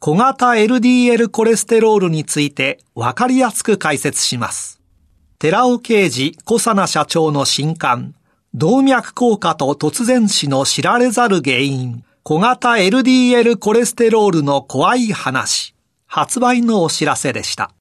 小型 LDL コレステロールについてわかりやすく解説します。寺尾啓二小佐奈社長の新刊、動脈硬化と突然死の知られざる原因、小型 LDL コレステロールの怖い話、発売のお知らせでした。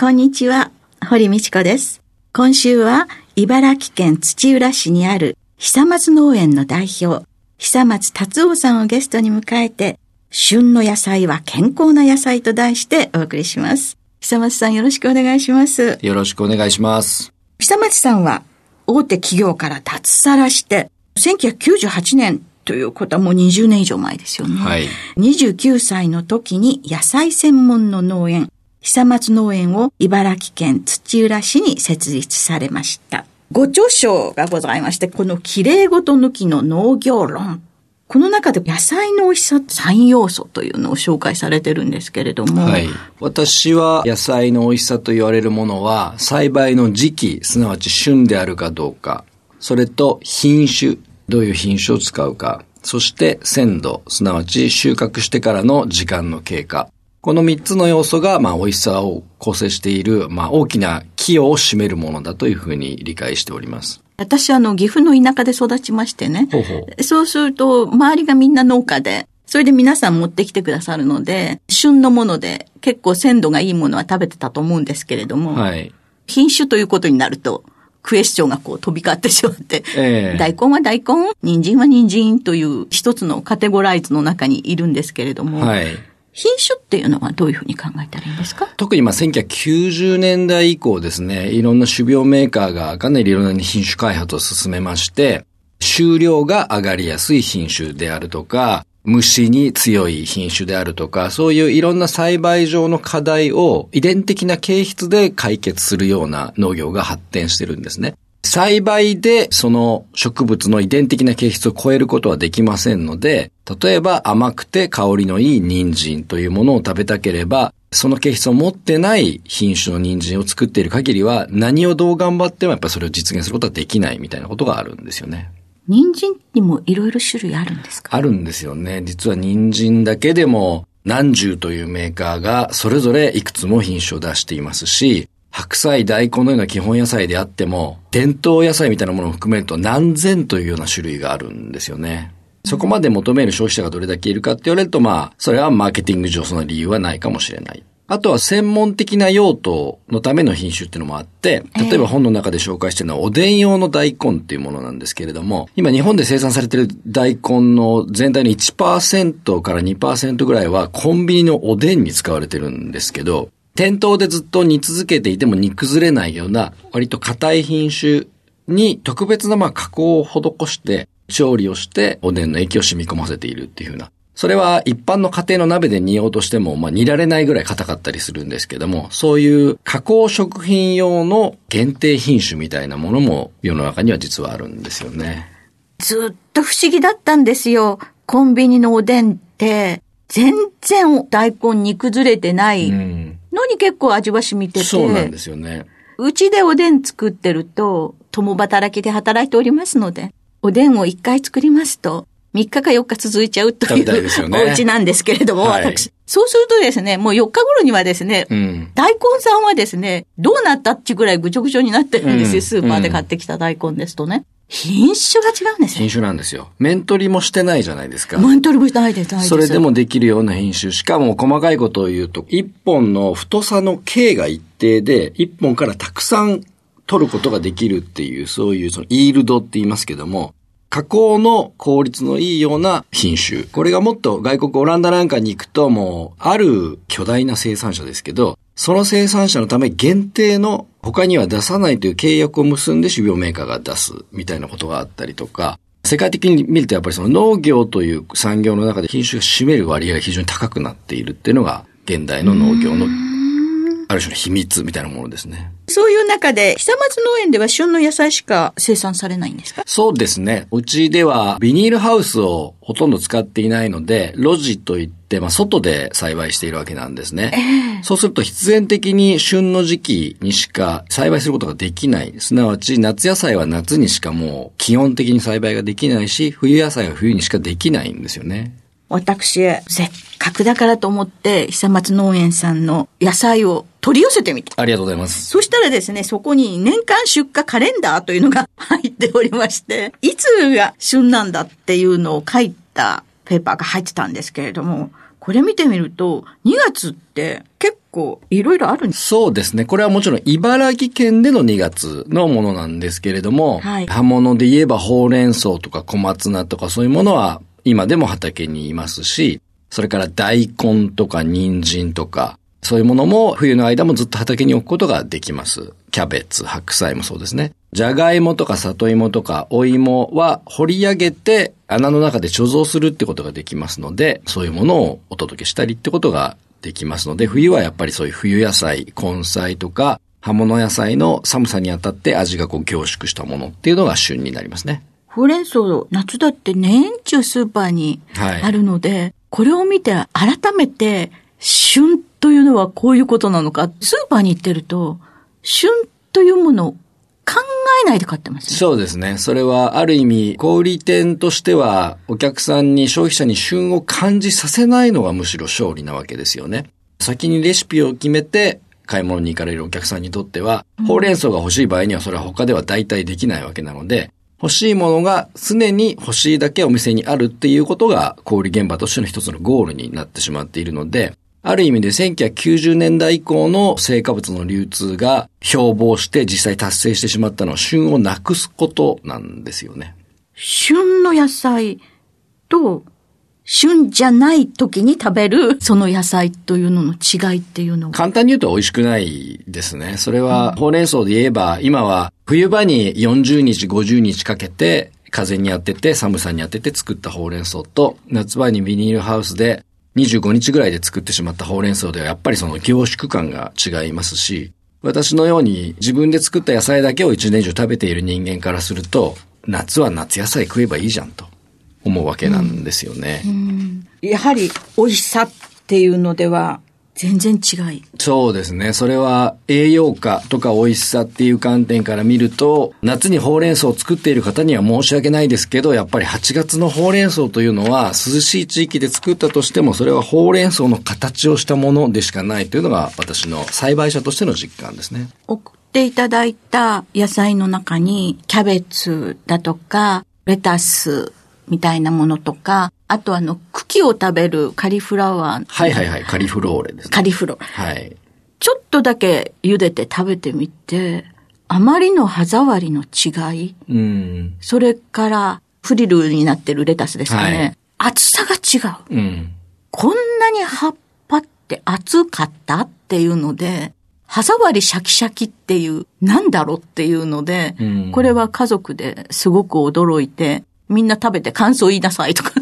こんにちは、堀道子です。今週は茨城県土浦市にある久松農園の代表、久松達夫さんをゲストに迎えて、旬の野菜は健康な野菜と題してお送りします。久松さんよろしくお願いします。よろしくお願いします。久松さんは大手企業から脱サラして、1998年ということはもう20年以上前ですよね。はい。29歳の時に野菜専門の農園、久松農園を茨城県土浦市に設立されました。ご著書がございまして、この綺麗ごと抜きの農業論。この中で野菜の美味しさ3要素というのを紹介されてるんですけれども。はい。私は野菜の美味しさと言われるものは、栽培の時期、すなわち旬であるかどうか、それと品種、どういう品種を使うか、そして鮮度、すなわち収穫してからの時間の経過、この3つの要素が、まあ、美味しさを構成している、まあ、大きな寄与を占めるものだというふうに理解しております。私、あの、岐阜の田舎で育ちましてね。ほうほう。そうすると、周りがみんな農家で、それで皆さん持ってきてくださるので、旬のもので結構鮮度がいいものは食べてたと思うんですけれども、はい、品種ということになると、クエスチョンがこう飛び交ってしまって、えー、大根は大根、人参は人参という一つのカテゴライズの中にいるんですけれども、はい品種っていうのはどういうふうに考えたらいいんですか？特にまあ1990年代以降ですね、いろんな種苗メーカーがかなりいろんな品種開発を進めまして、収量が上がりやすい品種であるとか、虫に強い品種であるとか、そういういろんな栽培上の課題を遺伝的な形質で解決するような農業が発展してるんですね。栽培でその植物の遺伝的な形質を超えることはできませんので、例えば甘くて香りのいい人参というものを食べたければ、その形質を持ってない品種の人参を作っている限りは、何をどう頑張ってもやっぱりそれを実現することはできないみたいなことがあるんですよね。人参にもいろいろ種類あるんですか？あるんですよね。実は人参だけでも何十というメーカーがそれぞれいくつも品種を出していますし、白菜、大根のような基本野菜であっても、伝統野菜みたいなものを含めると何千というような種類があるんですよね。そこまで求める消費者がどれだけいるかって言われると、まあ、それはマーケティング上その理由はないかもしれない。あとは専門的な用途のための品種っていうのもあって、例えば本の中で紹介してるのはおでん用の大根っていうものなんですけれども、今日本で生産されてる大根の全体の1%から2%ぐらいはコンビニのおでんに使われてるんですけど、店頭でずっと煮続けていても煮崩れないような割と硬い品種に特別なまあ加工を施して調理をしておでんの液を染み込ませているっていうふうな。それは一般の家庭の鍋で煮ようとしても、まあ煮られないぐらい硬かったりするんですけども、そういう加工食品用の限定品種みたいなものも世の中には実はあるんですよね。ずっと不思議だったんですよ。コンビニのおでんって、全然大根煮崩れてない。うんのに結構味は染みてて。そうなんですよね。うちでおでん作ってると、共働きで働いておりますので、おでんを一回作りますと、3日か4日続いちゃうという、ね、お家なんですけれども、はい、私。そうするとですね、もう4日頃にはですね、うん、大根さんはですね、どうなったっちぐらいぐちょぐちょになってるんですよ、スーパーで買ってきた大根ですとね。品種が違うんですね。品種なんですよ。面取りもしてないじゃないですか。面取りもないです、それでもできるような品種。しかも細かいことを言うと、一本の太さの径が一定で、一本からたくさん取ることができるっていう、そういうそのイールドって言いますけども、加工の効率のいいような品種。これがもっと外国オランダなんかに行くともう、ある巨大な生産者ですけど、その生産者のため限定の他には出さないという契約を結んで種苗メーカーが出すみたいなことがあったりとか、世界的に見るとやっぱりその農業という産業の中で品種が占める割合が非常に高くなっているっていうのが現代の農業のある種の秘密みたいなものですね。そういう中で、久松農園では旬の野菜しか生産されないんですか？そうですね。うちではビニールハウスをほとんど使っていないので、路地といって、まあ、外で栽培しているわけなんですね。えー、そうすると必然的に旬の時期にしか栽培することができない。すなわち、夏野菜は夏にしかもう基本的に栽培ができないし、冬野菜は冬にしかできないんですよね。私、せっかくだからと思って、久松農園さんの野菜を取り寄せてみた。ありがとうございます。そしたらですね、そこに年間出荷カレンダーというのが入っておりまして、いつが旬なんだっていうのを書いたペーパーが入ってたんですけれども、これ見てみると、2月って結構いろいろあるんですそうですね。これはもちろん茨城県での2月のものなんですけれども、はい、刃物で言えばほうれん草とか小松菜とかそういうものは今でも畑にいますし、それから大根とか人参とか、そういうものも冬の間もずっと畑に置くことができます。キャベツ、白菜もそうですね。じゃがいもとか里芋とかお芋は掘り上げて穴の中で貯蔵するってことができますので、そういうものをお届けしたりってことができますので、冬はやっぱりそういう冬野菜、根菜とか葉物野菜の寒さにあたって味がこう凝縮したものっていうのが旬になりますね。ほうれん草、夏だって年中スーパーにあるので、はい、これを見て改めて、旬というのはこういうことなのか。スーパーに行ってると、旬というものを考えないで買ってます、ね、そうですね。それはある意味、小売店としては、お客さんに消費者に旬を感じさせないのがむしろ勝利なわけですよね。先にレシピを決めて、買い物に行かれるお客さんにとっては、ほうれん草が欲しい場合にはそれは他では代替できないわけなので、欲しいものが常に欲しいだけお店にあるっていうことが小売現場としての一つのゴールになってしまっているので、ある意味で1990年代以降の成果物の流通が標榜して実際達成してしまったのは旬をなくすことなんですよね。旬の野菜と旬じゃない時に食べるその野菜というのの違いっていうのは簡単に言うと美味しくないですね。それは、ほうれん草で言えば、今は冬場に40日、50日かけて風に当てて寒さに当てて作ったほうれん草と、夏場にビニールハウスで25日ぐらいで作ってしまったほうれん草ではやっぱりその凝縮感が違いますし、私のように自分で作った野菜だけを一年中食べている人間からすると、夏は夏野菜食えばいいじゃんと。思うわけなんですよね。うんやはり美味しさっていうのでは全然違い。そうですね。それは栄養価とか美味しさっていう観点から見ると、夏にほうれん草を作っている方には申し訳ないですけど、やっぱり8月のほうれん草というのは涼しい地域で作ったとしても、それはほうれん草の形をしたものでしかないというのが私の栽培者としての実感ですね。送っていただいた野菜の中に、キャベツだとか、レタス、みたいなものとか、あとあの、茎を食べるカリフラワー。はいはいはい、カリフローレです、ね。カリフローレ。はい。ちょっとだけ茹でて食べてみて、あまりの歯触りの違い。うん。それから、フリルになってるレタスですかね。はい、厚さが違う。うん。こんなに葉っぱって厚かったっていうので、歯触りシャキシャキっていう、なんだろうっていうので、うん、これは家族ですごく驚いて、みんな食べて感想言いなさいとかっ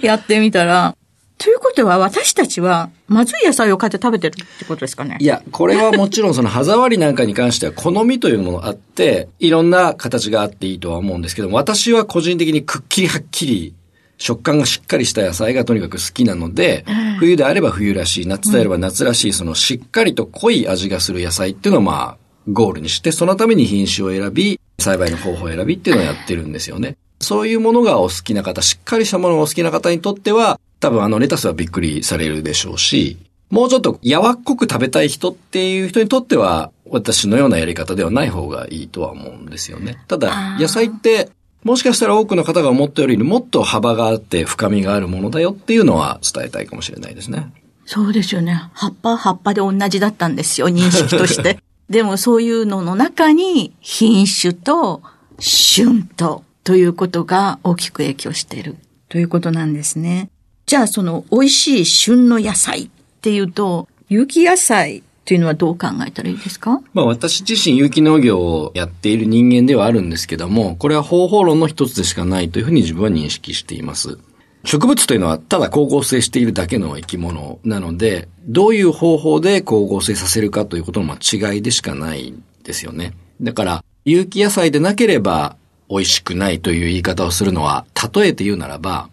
て。やってみたら、ということは私たちはまずい野菜を買って食べてるってことですかね。いや、これはもちろんその歯触りなんかに関しては好みというものがあって、いろんな形があっていいとは思うんですけども、私は個人的にくっきりはっきり食感がしっかりした野菜がとにかく好きなので、冬であれば冬らしい、夏であれば夏らしい、そのしっかりと濃い味がする野菜っていうのをまあ、ゴールにして、そのために品種を選び、栽培の方法を選びっていうのをやってるんですよね。そういうものがお好きな方、しっかりしたものがお好きな方にとっては、多分あのレタスはびっくりされるでしょうし、もうちょっと柔っこく食べたい人っていう人にとっては、私のようなやり方ではない方がいいとは思うんですよね。ただ、野菜って、もしかしたら多くの方が思ったよりもっと幅があって深みがあるものだよっていうのは伝えたいかもしれないですね。そうですよね。葉っぱ葉っぱで同じだったんですよ、認識として。でもそういうのの中に品種と旬とということが大きく影響しているということなんですね。じゃあその美味しい旬の野菜っていうと、有機野菜というのはどう考えたらいいですか？まあ私自身有機農業をやっている人間ではあるんですけども、これは方法論の一つでしかないというふうに自分は認識しています。植物というのはただ光合成しているだけの生き物なので、どういう方法で光合成させるかということの違いでしかないんですよね。だから、有機野菜でなければ美味しくないという言い方をするのは、例えて言うならば、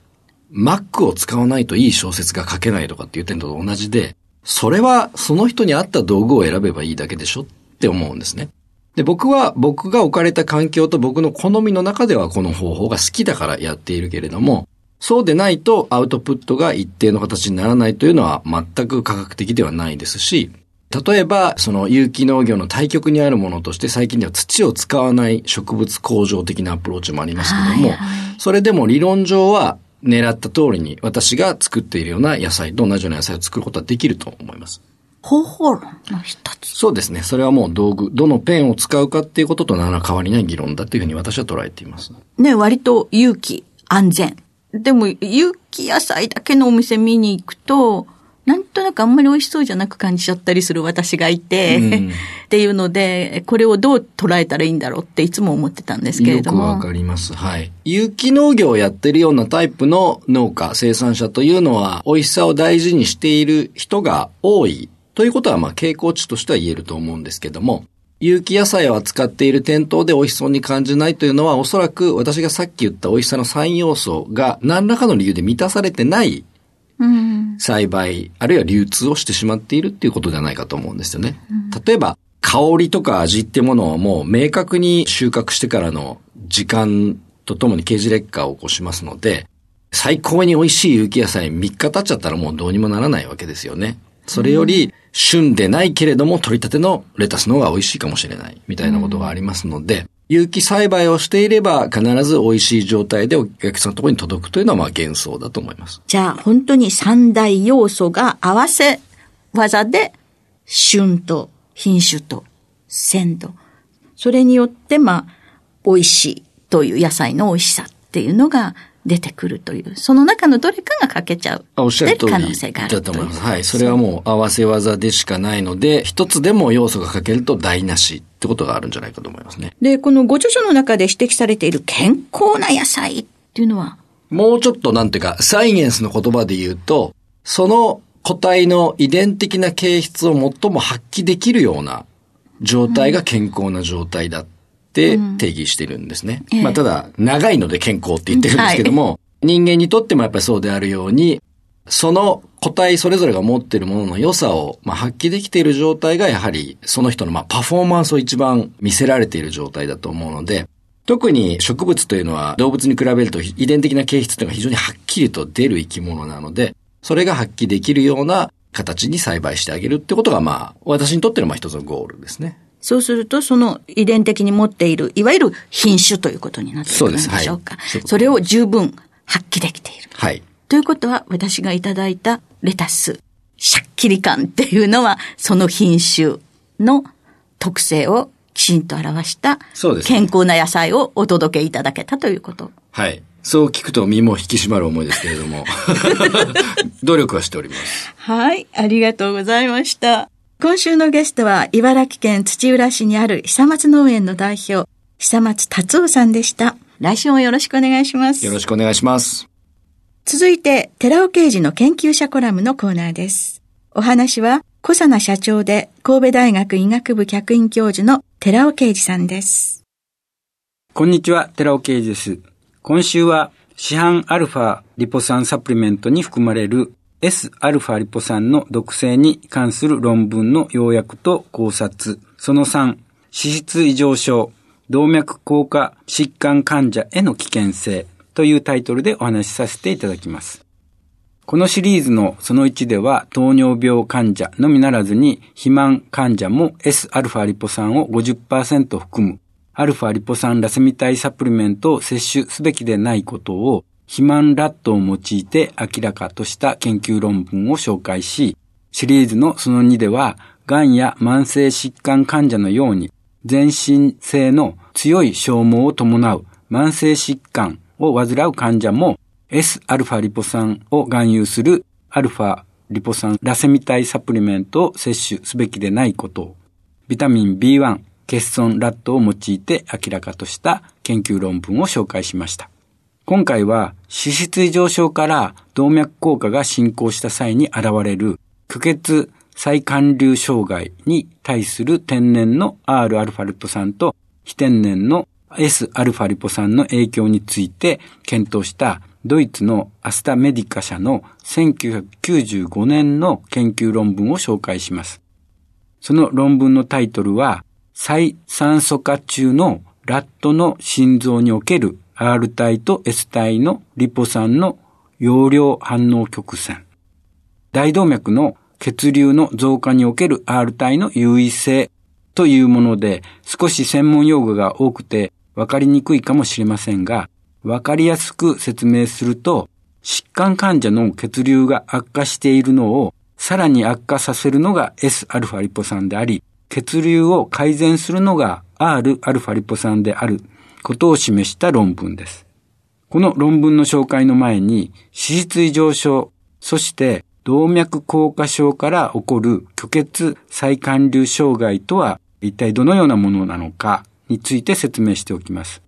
マックを使わないといい小説が書けないとかっていう点と同じで、それはその人に合った道具を選べばいいだけでしょって思うんですね。で、僕は僕が置かれた環境と僕の好みの中ではこの方法が好きだからやっているけれども、そうでないとアウトプットが一定の形にならないというのは全く科学的ではないですし、例えば、その有機農業の対極にあるものとして最近では土を使わない植物工場的なアプローチもありますけども、それでも理論上は狙った通りに私が作っているような野菜と同じような野菜を作ることはできると思います。方法論の一つそうですね。それはもう道具、どのペンを使うかっていうことと何ら変わりない議論だというふうに私は捉えています。ね、割と有機、安全。でも、有機野菜だけのお店見に行くと、なんとなくあんまり美味しそうじゃなく感じちゃったりする私がいて、うん、っていうので、これをどう捉えたらいいんだろうっていつも思ってたんですけれども。よくわかります。はい。有機農業をやってるようなタイプの農家、生産者というのは、美味しさを大事にしている人が多いということは、まあ、傾向値としては言えると思うんですけども、有機野菜を扱っている店頭で美味しそうに感じないというのは、おそらく私がさっき言った美味しさの3要素が何らかの理由で満たされてない栽培、あるいは流通をしてしまっているっていうことではないかと思うんですよね。例えば、香りとか味ってものをもう明確に収穫してからの時間とともに刑事劣化を起こしますので、最高に美味しい有機野菜3日経っちゃったらもうどうにもならないわけですよね。それより、旬でないけれども取り立てのレタスの方が美味しいかもしれないみたいなことがありますので、有機栽培をしていれば必ず美味しい状態でお客さんのところに届くというのはまあ幻想だと思います。じゃあ本当に三大要素が合わせ技で旬と品種と鮮度。それによってまあ美味しいという野菜の美味しさっていうのが出てくるという、その中のどれかが欠けちゃう。おっしゃる通りだと思います。はい。それはもう合わせ技でしかないので、一つでも要素が欠けると台無しってことがあるんじゃないかと思いますね。で、このご著書の中で指摘されている健康な野菜っていうのは？もうちょっとなんていうか、サイエンスの言葉で言うと、その個体の遺伝的な形質を最も発揮できるような状態が健康な状態だって定義してるんですね。うん、まあただ、長いので健康って言ってるんですけども、はい、人間にとってもやっぱりそうであるように、その個体それぞれが持っているものの良さを、まあ、発揮できている状態がやはりその人のまあパフォーマンスを一番見せられている状態だと思うので、特に植物というのは動物に比べると遺伝的な形質というのが非常にはっきりと出る生き物なので、それが発揮できるような形に栽培してあげるってことがまあ私にとってのまあ一つのゴールですね。そうすると、その遺伝的に持っている、いわゆる品種ということになってくるんでしょうか。そはい、それを十分発揮できている。はい。ということは、私がいただいたレタス、シャッキリ感っていうのは、その品種の特性をきちんと表した、健康な野菜をお届けいただけたということ。はい。そう聞くと身も引き締まる思いですけれども、努力はしております。はい、ありがとうございました。今週のゲストは、茨城県土浦市にある久松農園の代表、久松達夫さんでした。来週もよろしくお願いします。よろしくお願いします。続いて、寺尾刑事の研究者コラムのコーナーです。お話は、小佐奈社長で神戸大学医学部客員教授の寺尾啓二さんです。こんにちは、寺尾啓二です。今週は、市販アルファリポ酸サプリメントに含まれる Sα リポ酸の毒性に関する論文の要約と考察。その3、脂質異常症、動脈硬化疾患患者への危険性というタイトルでお話しさせていただきます。このシリーズのその1では糖尿病患者のみならずに肥満患者も Sα リポ酸を50%含むアルファリポ酸ラセミ体サプリメントを摂取すべきでないことを肥満ラットを用いて明らかとした研究論文を紹介し、シリーズのその2では、癌や慢性疾患患者のように全身性の強い消耗を伴う慢性疾患を患う患者も Sα リポ酸を含有するアルファリポ酸ラセミ体サプリメントを摂取すべきでないことを、ビタミン B1、欠損ラットを用いて明らかとした研究論文を紹介しました。今回は脂質異常症から動脈硬化が進行した際に現れる虚血再灌流障害に対する天然の Rα リポ酸と非天然の Sα リポ酸の影響について検討したドイツのアスタメディカ社の1995年の研究論文を紹介します。その論文のタイトルは、再酸素化中のラットの心臓における R 体と S 体のリポ酸の容量反応曲線。大動脈の血流の増加における R 体の優位性というもので、少し専門用語が多くて分かりにくいかもしれませんが、分かりやすく説明すると、疾患患者の血流が悪化しているのをさらに悪化させるのが Sα リポ酸であり、血流を改善するのが Rα リポ酸であることを示した論文です。この論文の紹介の前に、脂質異常症、そして動脈硬化症から起こる虚血再寒流障害とは一体どのようなものなのかについて説明しておきます。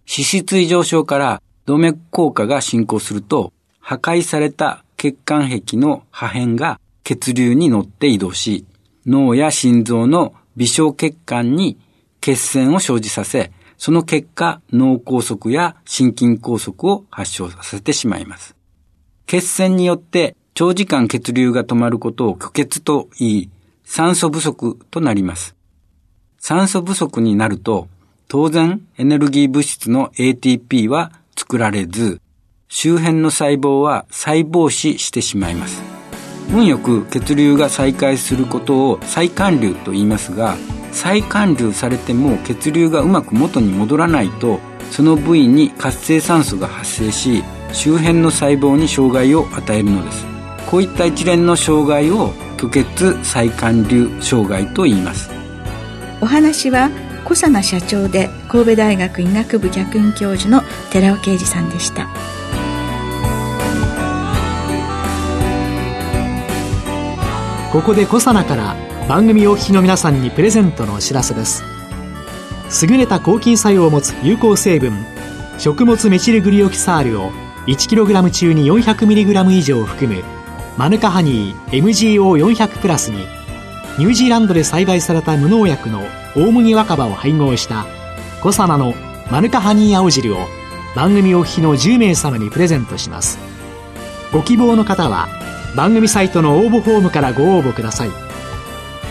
脂質異常症から動脈硬化が進行すると破壊された血管壁の破片が血流に乗って移動し、脳や心臓の微小血管に血栓を生じさせ、その結果、脳梗塞や心筋梗塞を発症させてしまいます。血栓によって長時間血流が止まることを虚血と言い、酸素不足となります。酸素不足になると、当然エネルギー物質の ATP は作られず、周辺の細胞は細胞死してしまいます。運よく血流が再開することを再還流と言いますが、再還流されても血流がうまく元に戻らないと、その部位に活性酸素が発生し、周辺の細胞に障害を与えるのです。こういった一連の障害を虚血再還流障害と言いますお話は小佐奈社長で神戸大学医学部客員教授の寺尾啓二さんでしたここで小佐奈から番組お聞きの皆さんにプレゼントのお知らせです。優れた抗菌作用を持つ有効成分食物メチルグリオキサールを 1kg 中に 400mg 以上含むマヌカハニー MGO400 プラスにニュージーランドで栽培された無農薬の大麦若葉を配合したコサナのマヌカハニー青汁を番組お聞きの10名様にプレゼントします。ご希望の方は番組サイトの応募フォームからご応募ください。